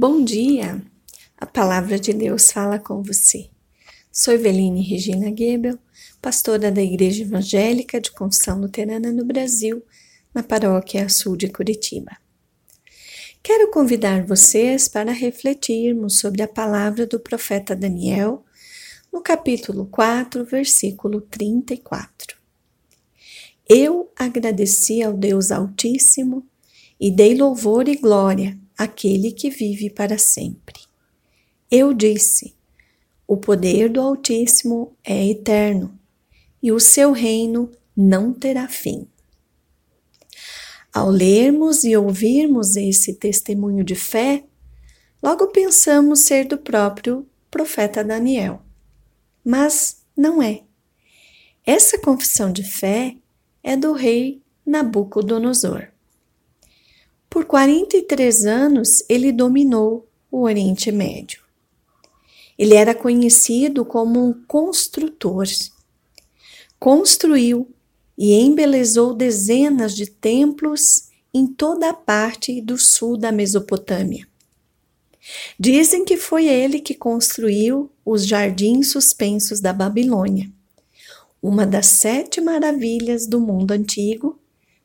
Bom dia! A palavra de Deus fala com você. Sou Eveline Regina Gebel, pastora da Igreja Evangélica de Confissão Luterana no Brasil, na paróquia sul de Curitiba. Quero convidar vocês para refletirmos sobre a palavra do profeta Daniel, no capítulo 4, versículo 34. Eu agradeci ao Deus Altíssimo e dei louvor e glória àquele que vive para sempre. Eu disse: o poder do Altíssimo é eterno e o seu reino não terá fim. Ao lermos e ouvirmos esse testemunho de fé, logo pensamos ser do próprio profeta Daniel. Mas não é. Essa confissão de fé é do rei Nabucodonosor. Por 43 anos ele dominou o Oriente Médio. Ele era conhecido como um construtor. Construiu e embelezou dezenas de templos em toda a parte do sul da Mesopotâmia. Dizem que foi ele que construiu os jardins suspensos da Babilônia, uma das sete maravilhas do mundo antigo,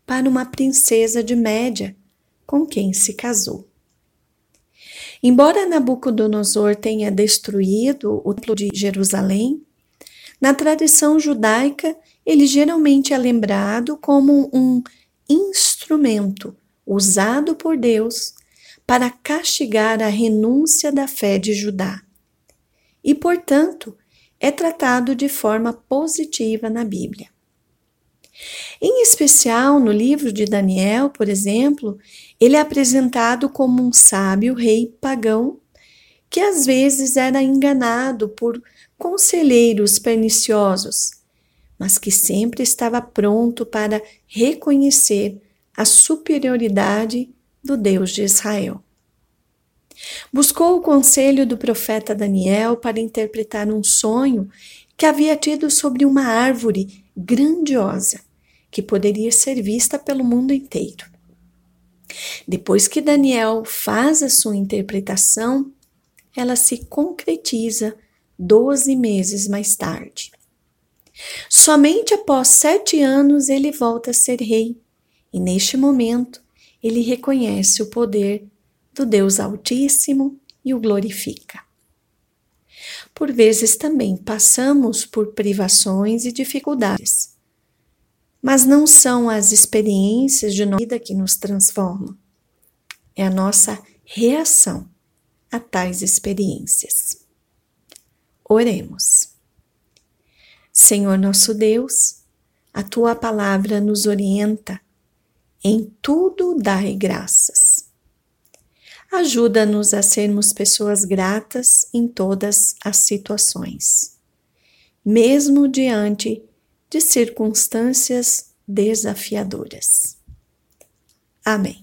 para uma princesa de Média com quem se casou. Embora Nabucodonosor tenha destruído o Templo de Jerusalém, na tradição judaica ele geralmente é lembrado como um instrumento usado por Deus para castigar a renúncia da fé de Judá. E, portanto, é tratado de forma positiva na Bíblia. Em especial, no livro de Daniel, por exemplo, ele é apresentado como um sábio rei pagão que às vezes era enganado por conselheiros perniciosos, mas que sempre estava pronto para reconhecer a superioridade do Deus de Israel. Buscou o conselho do profeta Daniel para interpretar um sonho que havia tido sobre uma árvore grandiosa que poderia ser vista pelo mundo inteiro. Depois que Daniel faz a sua interpretação, ela se concretiza doze meses mais tarde. Somente após sete anos ele volta a ser rei, e neste momento ele reconhece o poder do Deus Altíssimo e o glorifica. Por vezes também passamos por privações e dificuldades mas não são as experiências de nossa vida que nos transformam, é a nossa reação a tais experiências. Oremos. Senhor nosso Deus, a tua palavra nos orienta, em tudo dai graças. Ajuda-nos a sermos pessoas gratas em todas as situações, mesmo diante de circunstâncias desafiadoras. Amém.